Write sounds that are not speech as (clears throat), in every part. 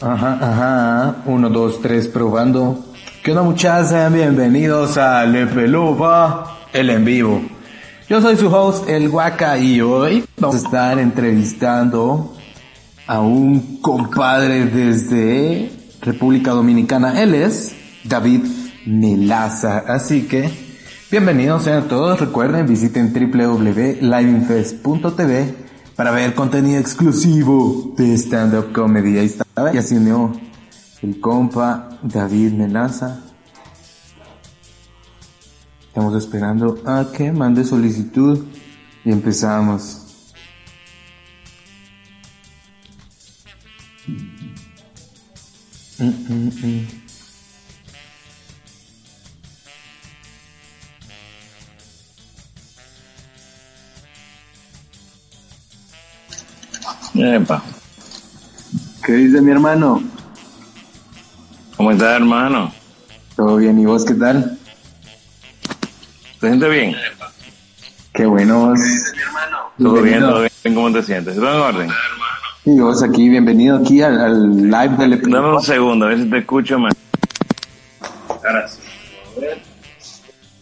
Ajá, ajá. Uno, dos, tres, probando. ¿Qué onda muchachos? Sean bienvenidos a Le Peluva, el en vivo. Yo soy su host, el Guaca, y hoy vamos a estar entrevistando a un compadre desde República Dominicana. Él es David Melaza. Así que, bienvenidos sean todos. Recuerden, visiten www.liveinfest.tv para ver contenido exclusivo de stand-up comedy. Ahí está. Ya se unió el compa David Melaza. Estamos esperando a que mande solicitud y empezamos. Mm, mm, mm. Epa. ¿Qué dice mi hermano? ¿Cómo estás, hermano? ¿Todo bien? ¿Y vos qué tal? ¿Te sientes bien? Qué bueno vos. ¿Todo bien? ¿Todo bien? ¿Cómo te sientes? ¿Todo en orden? Y vos aquí, bienvenido aquí al, al live del Dame un segundo, a ver si te escucho más. Ahora sí. A ver.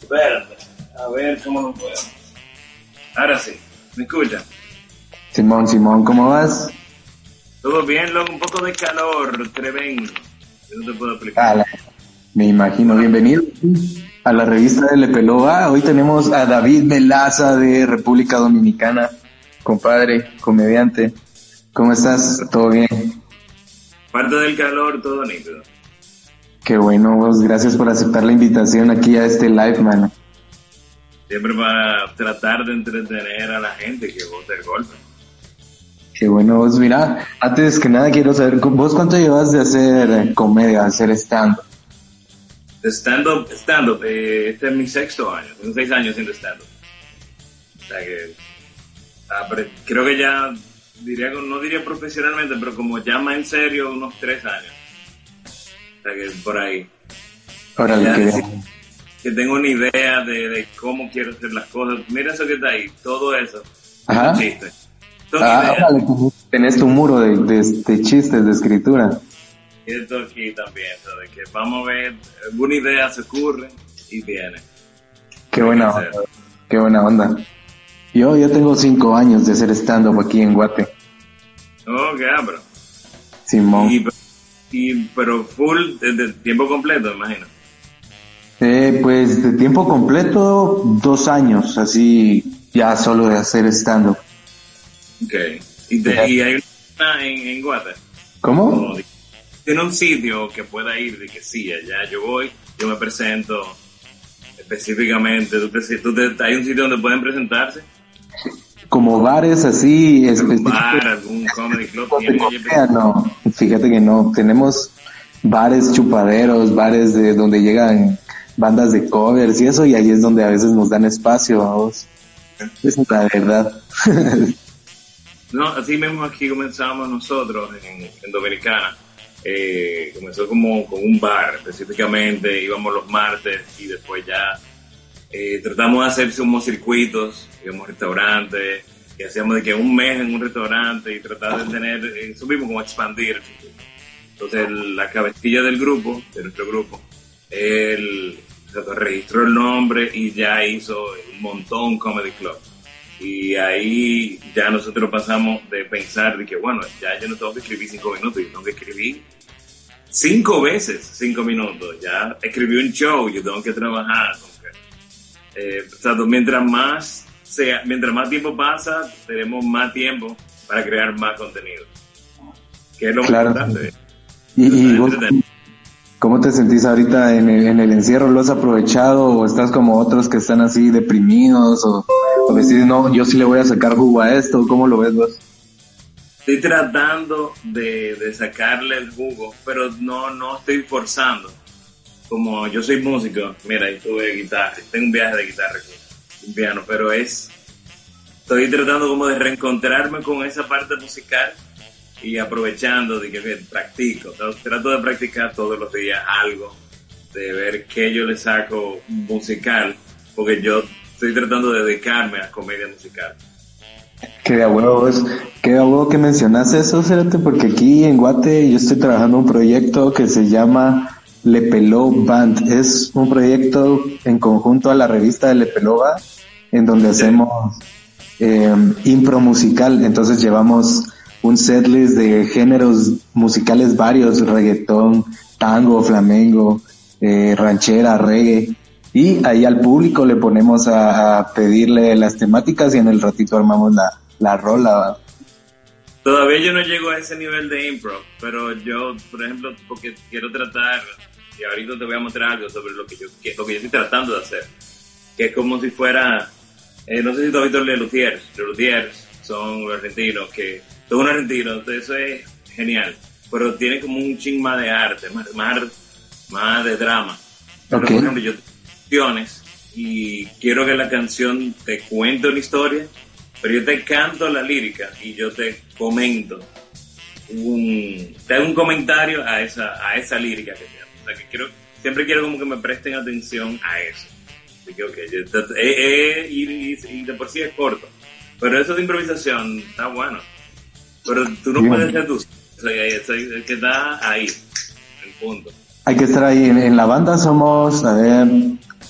Espérate. A ver cómo lo puedo. Ahora sí. ¿Me escuchan? Simón, Simón, ¿cómo vas? ¿Todo bien, loco? Un poco de calor tremendo. Yo no te puedo explicar. La- me imagino, bienvenido a la revista de Lepeloa. Hoy tenemos a David Melaza de República Dominicana, compadre, comediante. ¿Cómo estás? ¿Todo bien? Parte del calor, todo nítido. Qué bueno, vos, gracias por aceptar la invitación aquí a este live, mano. Siempre para tratar de entretener a la gente que vote el golpe. Qué bueno, vos, mira, antes que nada quiero saber, ¿vos cuánto llevas de hacer eh, comedia, hacer stand De stand-up, stand-up, eh, este es mi sexto año, tengo seis años haciendo stand-up. O sea que, ah, pero creo que ya, diría, que- no diría profesionalmente, pero como ya más en serio, unos tres años. O sea que por ahí. Sí. bien. Que tengo una idea de, de cómo quiero hacer las cosas. Mira eso que está ahí, todo eso. Ajá. Es un chiste. Ah, tenés tu muro de, de, de chistes, de escritura. Y esto aquí también, ¿sabes? Que vamos a ver, alguna idea se ocurre y viene. Qué buena onda. Qué buena onda. Yo ya tengo cinco años de hacer stand-up aquí en Guate. Oh, qué abro. Simón. Y, y, pero full, desde tiempo completo, me imagino. Eh, pues de tiempo completo, dos años, así ya solo de hacer stand-up. Ok. Y, te- y hay una en, en Guate. ¿Cómo? Tiene un sitio que pueda ir de que sí, allá yo voy, yo me presento específicamente. ¿Tú te, tú te- hay un sitio donde pueden presentarse? Como bares así ¿Un específicos. bar, algún comedy club? de ¿Tienen allí comedia, no, fíjate que no, tenemos bares chupaderos, bares de donde llegan bandas de covers y eso, y ahí es donde a veces nos dan espacio. Esa es la verdad. (laughs) No, así mismo aquí comenzamos nosotros en, Dominicana. Eh, comenzó como con un bar específicamente, íbamos los martes y después ya eh, tratamos de hacer como circuitos, íbamos a restaurantes, y hacíamos de que un mes en un restaurante y tratar de tener, mismo como expandir. el circuito. Entonces la cabecilla del grupo, de nuestro grupo, él registró el nombre y ya hizo un montón Comedy Club. Y ahí ya nosotros pasamos de pensar de que, bueno, ya yo no tengo que escribir cinco minutos, yo tengo que escribir cinco veces cinco minutos. Ya escribí un show, yo tengo que trabajar. que, eh, o sea, mientras más, sea, mientras más tiempo pasa, tenemos más tiempo para crear más contenido. Que es lo Claro. más importante. Y, y vos, Entretener. ¿Cómo te sentís ahorita en el, en el encierro? ¿Lo has aprovechado o estás como otros que están así deprimidos o, o decís, no, yo sí le voy a sacar jugo a esto? ¿Cómo lo ves vos? Estoy tratando de, de sacarle el jugo, pero no, no estoy forzando. Como yo soy músico, mira, yo tuve guitarra, tengo un viaje de guitarra aquí, un piano, pero es, estoy tratando como de reencontrarme con esa parte musical y aprovechando de que bien, practico, trato- de practicar todos los días algo, de ver qué yo le saco musical, porque yo estoy tratando de dedicarme a comedia musical. Qué huevos, qué huevo que mencionas eso, Cérate, porque aquí en Guate yo estoy trabajando un proyecto que se llama Le Peló Band. Es un proyecto en conjunto a la revista de Le Pelova, en donde hacemos eh, impro musical. Entonces llevamos un setlist de géneros musicales varios, reggaetón, tango, flamengo, eh, ranchera, reggae. Y ahí al público le ponemos a, pedirle las temáticas y en el ratito armamos la, la rola. Todavía yo no llego a ese nivel de impro, pero yo, por ejemplo, porque quiero tratar, y ahorita te voy a mostrar algo sobre lo que yo, lo que yo estoy tratando de hacer, que es como si fuera, eh, no sé si tú has visto Le Luthiers, Le Luthiers son argentinos, que son un argentino, entonces eso es genial, pero tiene como un ching más de arte, más, más, de drama. por ejemplo, yo y quiero que la canción te cuente una historia, pero yo te canto la lírica y yo te comento un, te hago un comentario a esa, a esa lírica que te O sea, que quiero, siempre quiero como que me presten atención a eso. Así que, okay, eh, eh, y, de por sí es corto. Pero eso de improvisación está bueno. Pero tú no puedes ser tú. Sea, que está ahí, el punto. Hay que estar ahí. En, en la banda somos, a ver,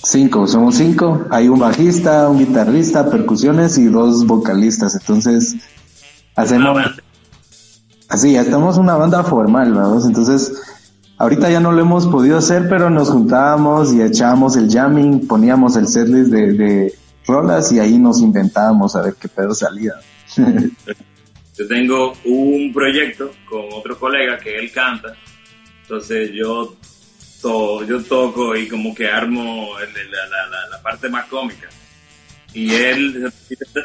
Cinco, somos cinco. Hay un bajista, un guitarrista, percusiones y dos vocalistas. Entonces, hacemos... Así, ya estamos una banda formal, ¿verdad? Entonces, ahorita ya no lo hemos podido hacer, pero nos juntábamos y echábamos el jamming, poníamos el setlist de, de rolas y ahí nos inventábamos a ver qué pedo salía. (laughs) yo tengo un proyecto con otro colega que él canta, entonces yo yo toco y como que armo la, parte más cómica. Y él,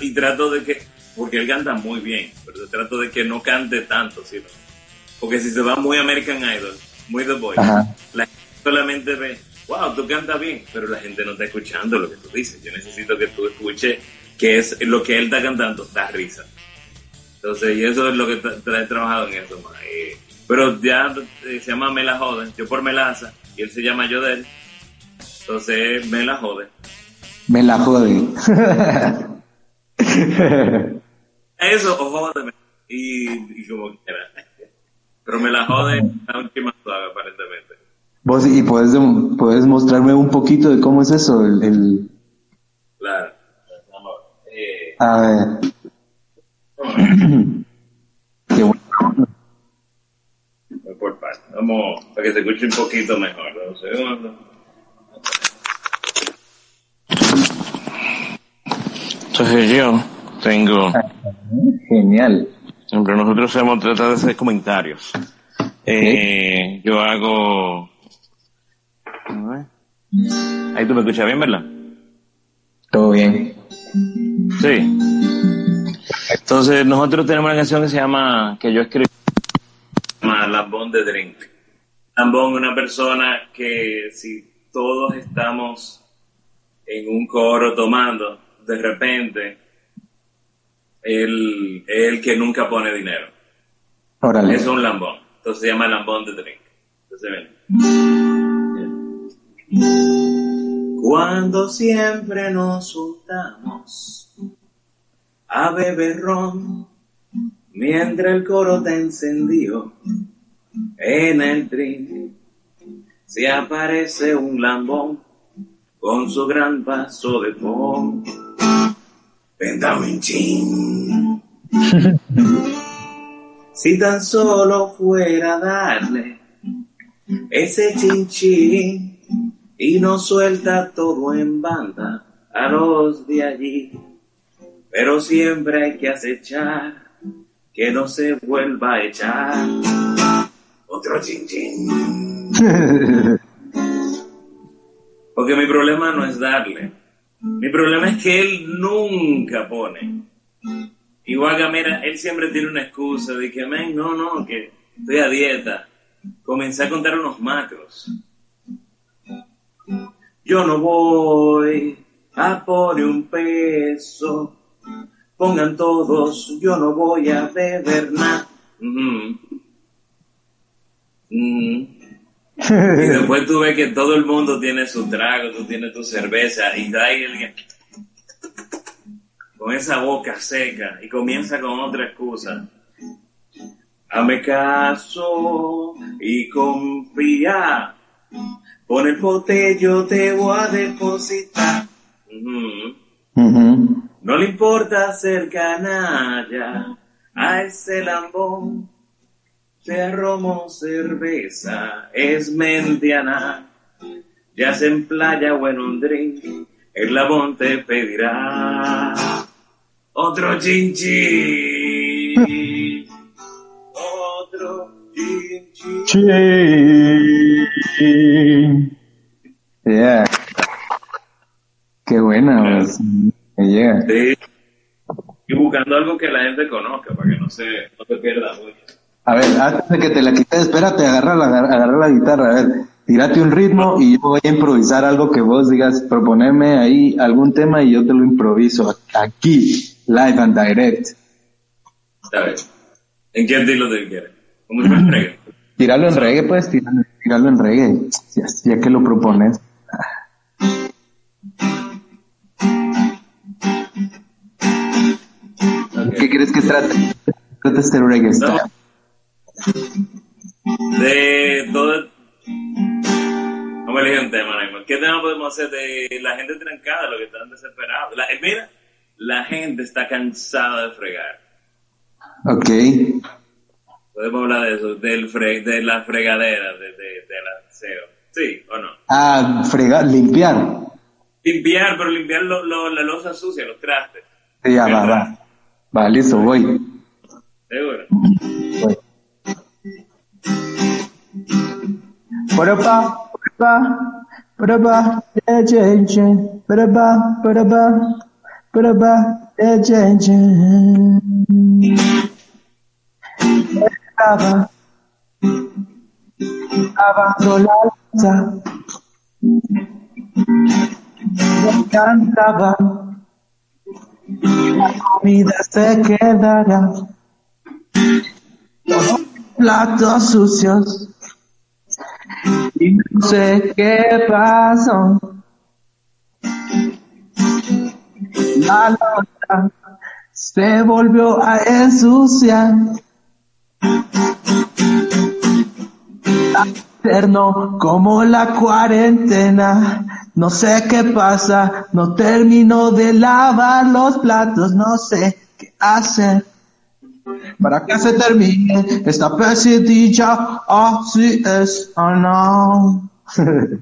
y trato de que, porque él canta muy bien, pero trato de que no cante tanto, sino, porque si se va muy American Idol, muy The Voice, la gente solamente ve, wow, tú cantas bien, pero la gente no está escuchando lo que tú dices. Yo necesito que tú escuches que es lo que él está cantando, da risa. Entonces, y eso es lo que he trabajado en eso, eh, pero ya eh, se llama Me la joden, yo por Melaza, y él se llama Yodel. Entonces me la jode. Me la jode. (laughs) Eso, o jódeme. Y, y como quiera. Pero me la jode la última suave, aparentemente. Vos, y puedes, puedes mostrarme un poquito de cómo es eso, el... el... Claro. Eh... A ver. (coughs) Qué bueno por parte. Vamos, para que se escuche un poquito mejor. Un segundo. Entonces yo tengo... Genial. Siempre nosotros hemos tratado de hacer comentarios. Eh, yo hago... Ahí tú me escuchas bien, ¿verdad? Todo bien. Sí. Entonces nosotros tenemos una canción que se llama, que yo escribí Lambón de Drink. Lambón, una persona que si todos estamos en un coro tomando, de repente, él es el que nunca pone dinero. Es un lambón. Entonces se llama lambón de drink. Entonces Cuando siempre nos juntamos a beber ron, mientras el coro te encendió en el tren se aparece un lambón con su gran paso de pon. chin. (laughs) si tan solo fuera darle ese chinchín y no suelta todo en banda a los de allí. Pero siempre hay que acechar que no se vuelva a echar otro chin (laughs) Porque mi problema no es darle. Mi problema es que él nunca pone. Igual que, mira, él siempre tiene una excusa de que, men, no, no, que estoy a dieta. Comencé a contar unos macros. Yo no voy a poner un peso. Pongan todos, yo no voy a beber nada. Y después tú ves que todo el mundo tiene su trago, tú tienes tu cerveza y da ahí con esa boca seca y comienza con otra excusa. Hame caso y confía. Con el pote yo te voy a depositar. No le importa ser canalla a ese lambón. Sea romo, cerveza, es mentiana. Ya se en playa o en un drink, el labón te pedirá otro chinchi. Otro chinchi. Yeah. Qué buena, Sí. Y buscando algo que la gente conozca para que no se, no te pierda mucho. A ver, antes de que te la quites, espérate, agarra la, agarra la guitarra, a ver, tírate un ritmo y yo voy a improvisar algo que vos digas, proponerme ahí algún tema y yo te lo improviso aquí, live and direct. A ver, ¿en qué estilo te quieres? ¿Cómo se reggae? (laughs) Tíralo en reggae, pues, tíralo, tíralo en reggae, ya, ya que lo propones. ¿Qué crees que trate? Trata este reggae no. De todo. Vamos a elegir un tema. ¿Qué tema podemos hacer de la gente trancada, los que están desesperados? La, eh, mira, la gente está cansada de fregar. Ok. Podemos hablar de eso, del fre de la fregadera, de, de, de la SEO. ¿Sí o no? Ah, fregar, limpiar. Limpiar, pero limpiar lo, lo, la losa sucia, los trastes. Ya, va, va. Va, listo, voy. ¿Seguro? Voy. Estaba lavando la. Me cantaba. La comida se quedará. Los platos sucios. Y no sé qué pasó. La loza se volvió a ensuciar. Eterno como la cuarentena. No sé qué pasa, no termino de lavar los platos, no sé qué hacer. Para que se termine esta pesadilla, así es, oh no. (laughs)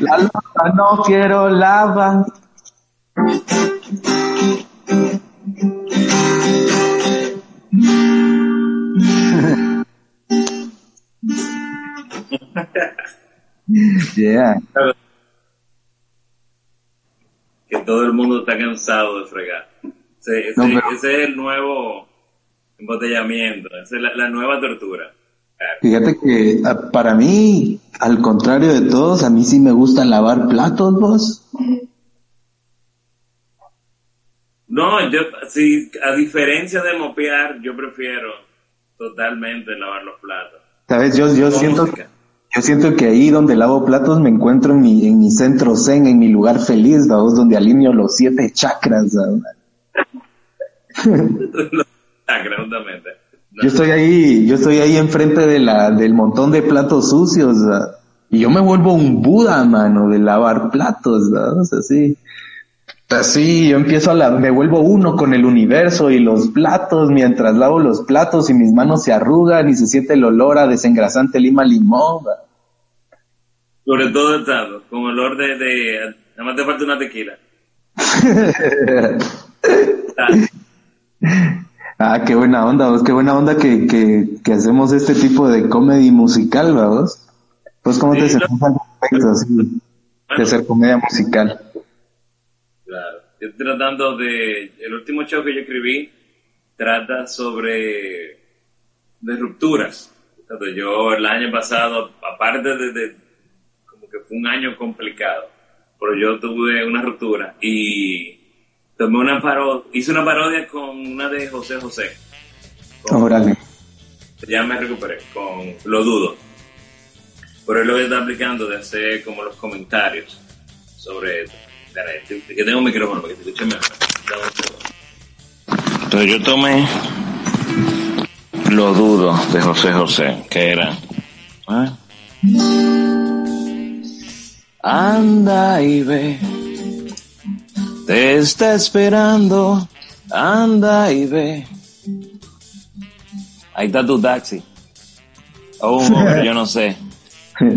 La loca no quiero lavar. (laughs) yeah. Que todo el mundo está cansado de fregar. Ese, ese, No, pero- ese es el nuevo embotellamiento, esa es la, la nueva tortura. Claro. Fíjate que ah, para mí, al contrario de todos, a mí sí me gusta lavar platos, vos. No, yo, sí, a diferencia de mopear, yo prefiero totalmente lavar los platos. Sabes, yo, yo siento, música. Yo siento que ahí donde lavo platos me encuentro en mi, en mi centro zen, en mi lugar feliz, vamos, donde alineo los siete chakras. ¿sabes? (laughs) No. Yo estoy ahí, yo estoy ahí enfrente de la, del montón de platos sucios, y yo me vuelvo un Buda, mano, de lavar platos, ¿verdad? O sea, sí. Así, yo empiezo a la, me vuelvo uno con el universo y los platos, mientras lavo los platos y mis manos se arrugan y se siente el olor a desengrasante lima limón, ¿verdad? Sobre todo estando, con olor de, de, nada más te falta una tequila. (laughs) Ah, qué buena onda, vos, qué buena onda que, que, que hacemos este tipo de comedy musical, vos. Pues, ¿cómo te sentís al respecto, así, de hacer comedia musical? Yo estoy tratando de. El último show que yo escribí trata sobre. de rupturas. Yo el año pasado, aparte de, de- como que fue un año complicado, pero yo tuve una ruptura y tomé una parodia, hice una parodia con una de José José. Con- Órale. ya me recuperé con Lo Dudo. Pero es lo que está aplicando de hacer como los comentarios sobre esto. Que tengo un micrófono para que te escuche mejor. Pero yo tomé Lo Dudo de José José, que era... ¿eh? Anda y ve, te está esperando, anda y ve. Ahí está tu taxi. Oh, yo no sé. (laughs)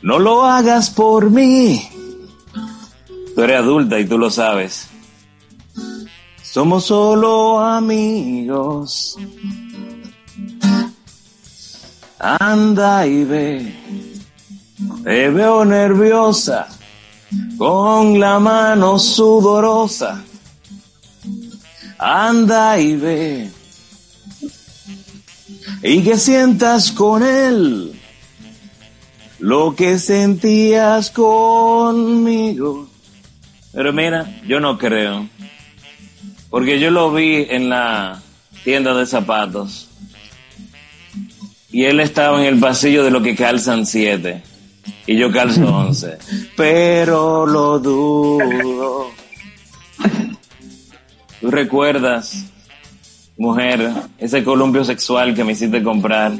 No lo hagas por mí. Tú eres adulta y tú lo sabes. Somos solo amigos. Anda y ve. Te veo nerviosa, con la mano sudorosa. Anda y ve. Y que sientas con él lo que sentías conmigo. Pero mira, yo no creo. Porque yo lo vi en la tienda de zapatos. Y él estaba en el pasillo de lo que calzan siete. Y yo calzo (laughs) once. Pero lo dudo. ¿Tú recuerdas, mujer, ese columpio sexual que me hiciste comprar?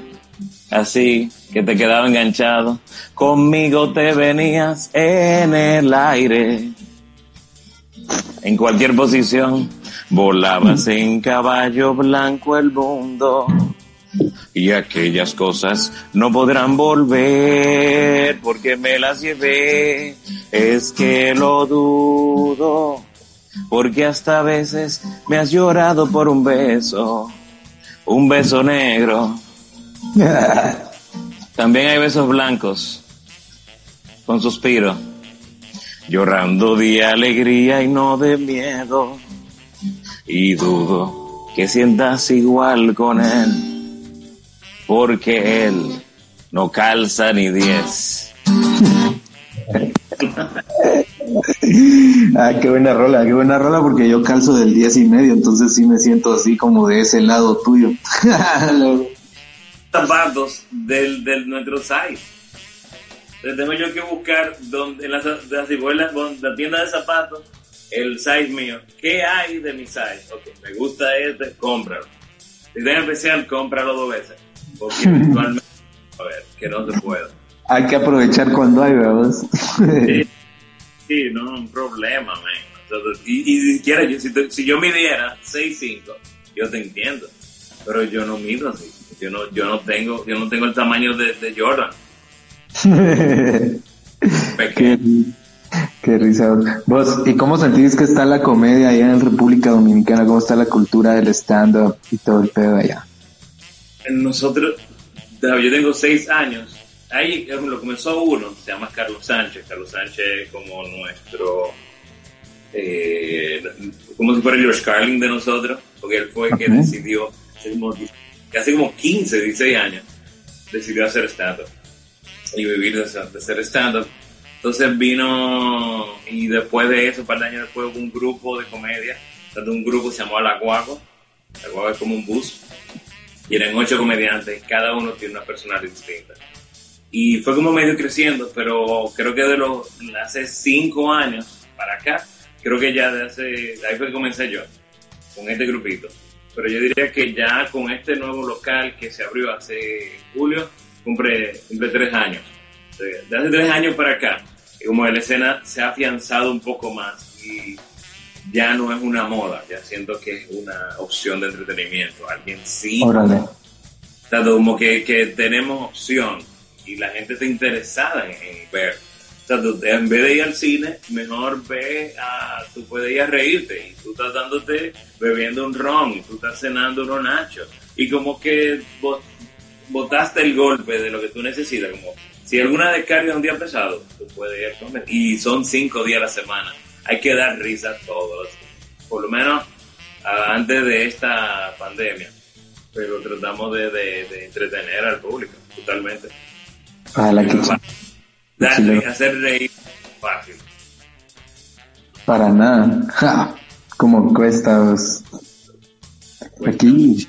Así, que te quedaba enganchado. Conmigo te venías en el aire. En cualquier posición. Volabas en caballo blanco el mundo. Y aquellas cosas no podrán volver porque me las llevé. Es que lo dudo. Porque hasta a veces me has llorado por un beso. Un beso negro (laughs) También hay besos blancos, con suspiro, llorando de alegría y no de miedo. Y dudo que sientas igual con él, porque él no calza ni diez. (laughs) ah, qué buena rola, qué buena rola porque yo calzo del diez y medio, entonces sí me siento así como de ese lado tuyo. (laughs) zapatos del, del nuestro site. Entonces tengo yo que buscar donde, en la, la tienda de zapatos, el size mío. ¿Qué hay de mi size? Ok, me gusta este, cómpralo. Si en especial, cómpralo dos veces. Porque (laughs) eventualmente, a ver, que no se puede. Hay que aprovechar cuando hay, ¿verdad? (laughs) sí, sí, no un problema, man. y, y siquiera, yo, si, si yo midiera 6'5", yo te entiendo. Pero yo no mido así. Yo no, yo no tengo, yo no tengo el tamaño de, de Jordan. (laughs) qué, qué risa. Vos, ¿y cómo sentís que está la comedia allá en República Dominicana? ¿Cómo está la cultura del stand-up y todo el pedo allá? Nosotros, yo tengo seis años. Ahí lo comenzó uno, se llama Carlos Sánchez. Carlos Sánchez como nuestro, eh, como si fuera el George Carlin de nosotros, porque él fue el que decidió casi como 15, 16 años, decidió hacer stand-up y vivir de, hacer stand-up. Entonces vino y después de eso, un par de años después, hubo un grupo de comedia, un grupo se llamó La Guago. La Guago es como un bus. Y eran ocho comediantes, cada uno tiene una personalidad distinta. Y fue como medio creciendo, pero creo que de los hace cinco años para acá, creo que ya de hace, ahí fue que comencé yo, con este grupito pero yo diría que ya con este nuevo local que se abrió hace julio, cumple, cumple tres años. De hace tres años para acá, como la escena se ha afianzado un poco más y ya no es una moda, ya siento que es una opción de entretenimiento. Alguien sí. Órale. como que, que tenemos opción y la gente está interesada en ver sea, en vez de ir al cine, mejor ve a, tú puedes ir a reírte y tú estás dándote, bebiendo un ron, y tú estás cenando unos nachos y como que botaste el golpe de lo que tú necesitas, como si alguna descarga es un día pesado, tú puedes ir comer y son cinco días a la semana, hay que dar risa a todos, por lo menos antes de esta pandemia, pero tratamos de, de, entretener al público totalmente. A la que hacer reír fácil. Para nada. Como cuesta. Aquí,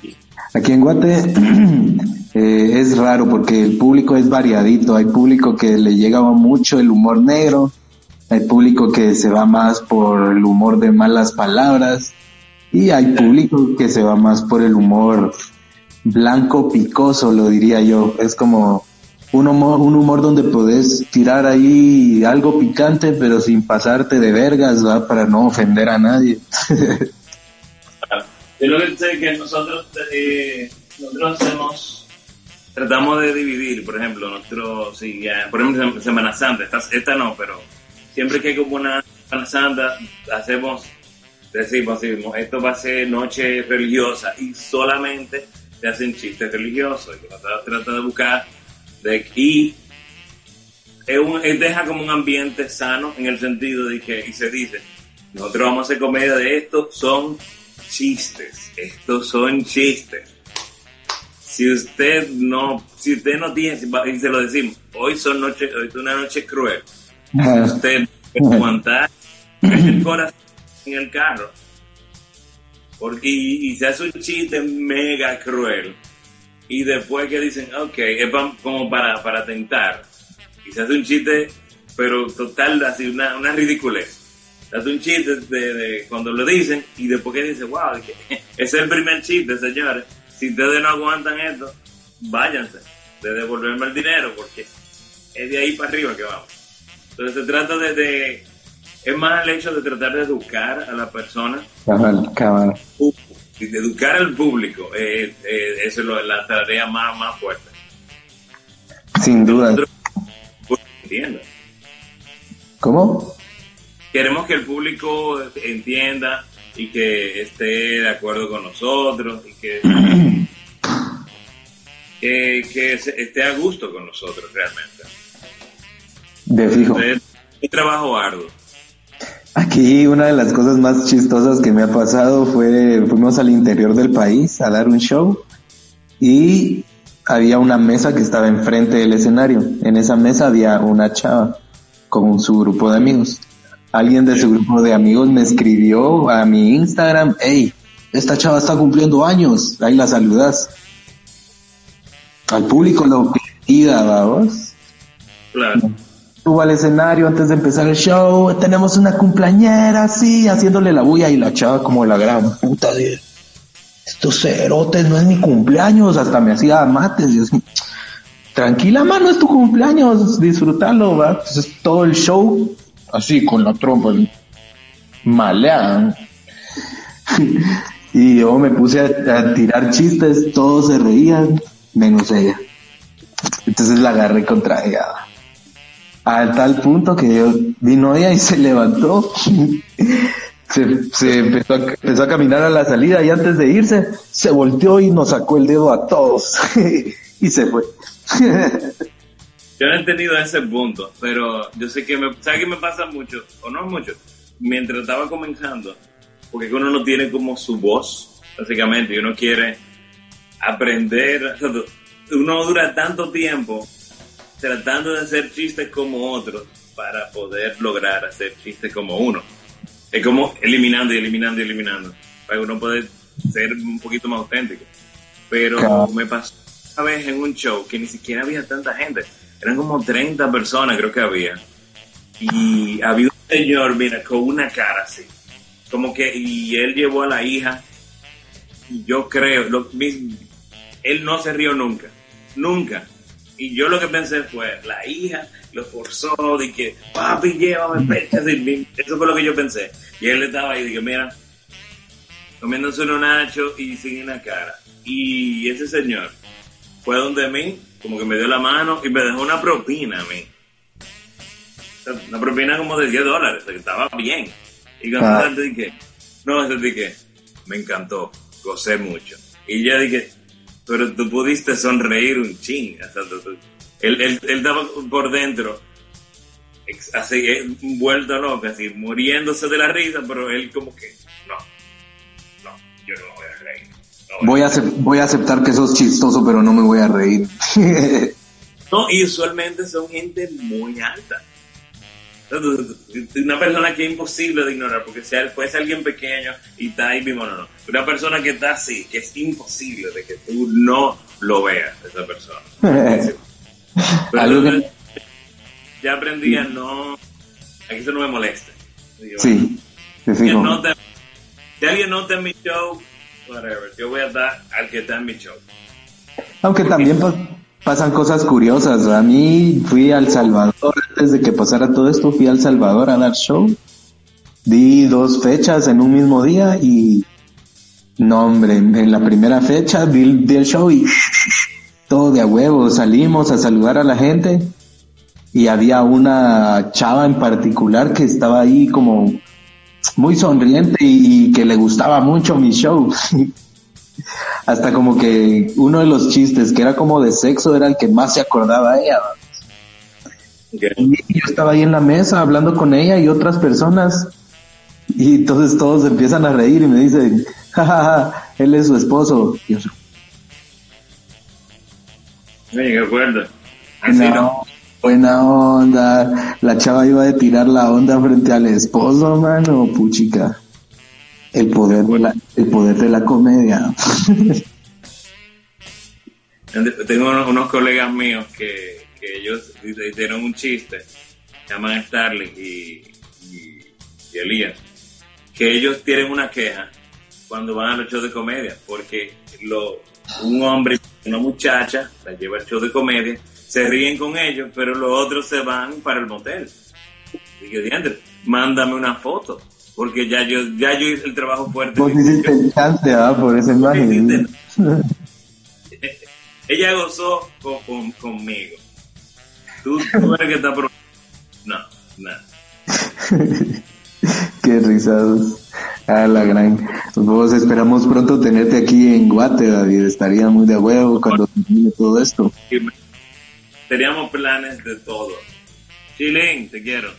aquí en Guate (clears throat) eh, es raro porque el público es variadito. Hay público que le llega mucho el humor negro. Hay público que se va más por el humor de malas palabras. Y hay público que se va más por el humor blanco picoso, lo diría yo. Es como un humor, un humor donde podés tirar ahí algo picante, pero sin pasarte de vergas. Para no ofender a nadie. (laughs) Yo lo que sé que nosotros, eh, nosotros hacemos, tratamos de dividir, por ejemplo, nosotros, sí, ya, por ejemplo, Semana Santa, esta, esta no, pero siempre que hay como una Semana Santa, hacemos, decimos, decimos, esto va a ser noche religiosa y solamente se hacen chistes religiosos. Y trata de buscar de, y es un, deja como un ambiente sano en el sentido de que, y se dice, nosotros vamos a hacer comedia de esto, son chistes, estos son chistes. Si usted no, si usted no tiene, y se lo decimos, hoy son noche, hoy es una noche cruel. Si usted puede aguantar el corazón en el carro, porque y, se hace un chiste mega cruel y después que dicen, ok, es como para, para tentar. Y se hace un chiste, pero total, así, una, una ridiculez. Hace un chiste de, cuando lo dicen y después que dicen, wow, (laughs) ese es el primer chiste, señores. Si ustedes no aguantan esto, váyanse de devolverme el dinero porque es de ahí para arriba que vamos. Entonces se trata de, es más el hecho de tratar de educar a la persona. Cabal, cabal de educar al público, eh, eh, esa es la tarea más, más fuerte. Sin duda. Entienda. ¿Cómo? Queremos que el público entienda y que esté de acuerdo con nosotros y que, (clears throat) que, esté a gusto con nosotros realmente. De fijo. Un trabajo arduo. Aquí una de las cosas más chistosas que me ha pasado fue, fuimos al interior del país a dar un show y había una mesa que estaba enfrente del escenario. En esa mesa había una chava con su grupo de amigos. Alguien de su grupo de amigos me escribió a mi Instagram, hey, esta chava está cumpliendo años, ahí la saludas. Al público lo pida, vamos. Claro subo al escenario antes de empezar el show, tenemos una cumpleañera así, haciéndole la bulla y la chava como la gran puta de estos cerotes, no es mi cumpleaños, hasta me hacía mates, Dios Tranquila, mano, es tu cumpleaños, disfrútalo, va. Entonces todo el show, así con la trompa, malean. (laughs) y yo me puse a tirar chistes, todos se reían, menos ella. Entonces la agarré contra ella a tal punto que vino ella y se levantó, (laughs) se, empezó, a, caminar a la salida y antes de irse se volteó y nos sacó el dedo a todos (laughs) y se fue. Yo no he entendido ese punto, pero yo sé que me, ¿sabe que me pasa mucho? O no mucho, mientras estaba comenzando, porque uno no tiene como su voz, básicamente, y uno quiere aprender, uno dura tanto tiempo tratando de hacer chistes como otros para poder lograr hacer chistes como uno. Es como eliminando y eliminando y eliminando, para uno poder ser un poquito más auténtico. Pero me pasó una vez en un show que ni siquiera había tanta gente, eran como 30 personas creo que había. Y había un señor, mira, con una cara así, como que, y él llevó a la hija, y yo creo, lo, él no se rió nunca, nunca y yo lo que pensé fue, la hija lo forzó, de que, papi, llévame, pecha, eso fue lo que yo pensé. Y él estaba ahí, dije, mira, comiéndose un nacho y sin una cara. Y ese señor fue donde mí, como que me dio la mano y me dejó una propina a mí. Una propina como de 10 dólares, que estaba bien. Y cuando ah. dije, no, dije, me encantó, gocé mucho. Y ya dije, pero tú pudiste sonreír un ching. él, él, él, estaba por dentro, así, eh, vuelto loco, así, muriéndose de la risa, pero él como que, voy, a voy a aceptar que sos chistoso, pero no me voy a reír. (laughs) no, y usualmente son gente muy alta. Una persona que es imposible de ignorar, porque si fuese alguien pequeño y está ahí mismo, no, no. Una persona que está así, que es imposible de que tú no lo veas, esa persona. (laughs) Pero ya aprendí a no, a que eso no me moleste. sí, que no te, Si alguien no está en mi show, whatever, yo voy a dar al que está en mi show. Aunque también pasan cosas curiosas. A mí fui al Salvador, antes de que pasara todo esto, fui al Salvador a dar show. Di dos fechas en un mismo día y no, hombre, en la primera fecha di, el show y todo de a huevo. Salimos a saludar a la gente y había una chava en particular que estaba ahí como muy sonriente y, que le gustaba mucho mi show. (laughs) Hasta como que uno de los chistes que era como de sexo era el que más se acordaba a ella. Y yo estaba ahí en la mesa hablando con ella y otras personas y entonces todos empiezan a reír y me dicen, (laughs) jajaja, él es su esposo. Y yo, qué acuerdo. no, Buena onda. La chava iba a tirar la onda frente al esposo, mano, puchica. El poder de la, el poder de la comedia. (laughs) Tengo unos, colegas míos que, que ellos hicieron un chiste, llaman Starling y, y, y Elías que ellos tienen una queja cuando van a los shows de comedia, porque lo, un hombre una muchacha la lleva al show de comedia, se ríen con ellos, pero los otros se van para el motel. Y yo dije, mándame una foto, porque ya yo, ya yo hice el trabajo fuerte. Vos hiciste chance, ¿ah? Por esa imagen. (laughs) (laughs) Ella gozó con, conmigo. Tú, tú eres que está... No, no. (laughs) Qué risados. A la gran. Vos esperamos pronto tenerte aquí en Guate, David. Estaría muy de huevo cuando termine todo esto. Teníamos planes de todo. Chilín, te quiero.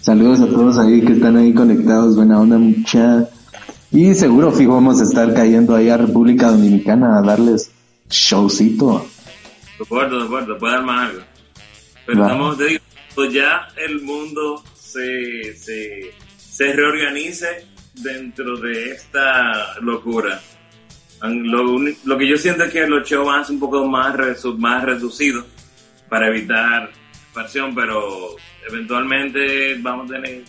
Saludos a todos ahí que están ahí conectados. Buena onda, mucha. Y seguro, fijo, vamos a estar cayendo ahí a República Dominicana a darles showcito. De acuerdo, de acuerdo, puede dar más algo. Pero estamos, te digo, pues ya el mundo se, se, se reorganice dentro de esta locura. Lo, lo, que yo siento es que los shows van a ser un poco más, más reducidos para evitar expansión, pero eventualmente vamos a tener,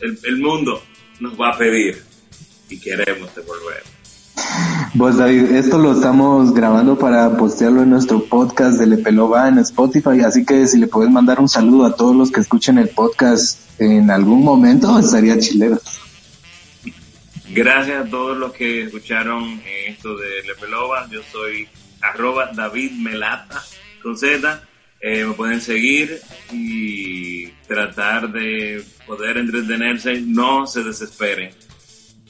el, el mundo nos va a pedir y queremos devolver. Pues David, esto lo estamos grabando para postearlo en nuestro podcast de Lepelova en Spotify, así que si le puedes mandar un saludo a todos los que escuchen el podcast en algún momento, estaría chilero. Gracias a todos los que escucharon esto de Lepelova, yo soy arroba David Melata con Z, eh, me pueden seguir y tratar de poder entretenerse, no se desesperen,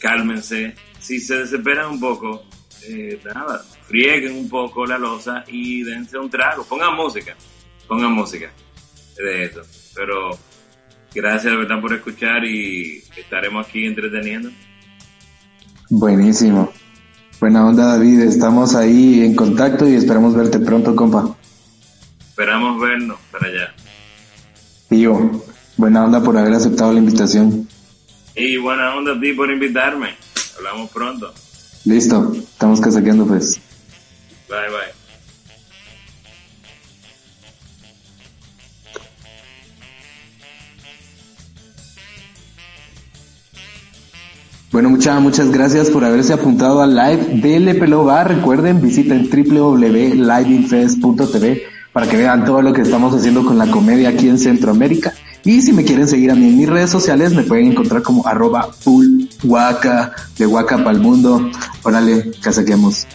cálmense, si se desesperan un poco, eh, nada, frieguen un poco la losa y dense un trago. Pongan música, pongan música de eso. Pero gracias de verdad por escuchar y estaremos aquí entreteniendo. Buenísimo. Buena onda David, estamos ahí en contacto y esperamos verte pronto, compa. Esperamos vernos para allá. Tío, buena onda por haber aceptado la invitación. Y buena onda a ti por invitarme. Hablamos pronto. Listo, estamos casaqueando pues. Bye, bye. Bueno, muchas, muchas gracias por haberse apuntado al live de Lepelo Bar. Recuerden, visiten www.liveinfest.tv para que vean todo lo que estamos haciendo con la comedia aquí en Centroamérica. Y si me quieren seguir a mí en mis redes sociales, me pueden encontrar como arroba full de Waka para el mundo. Órale, casaqueamos.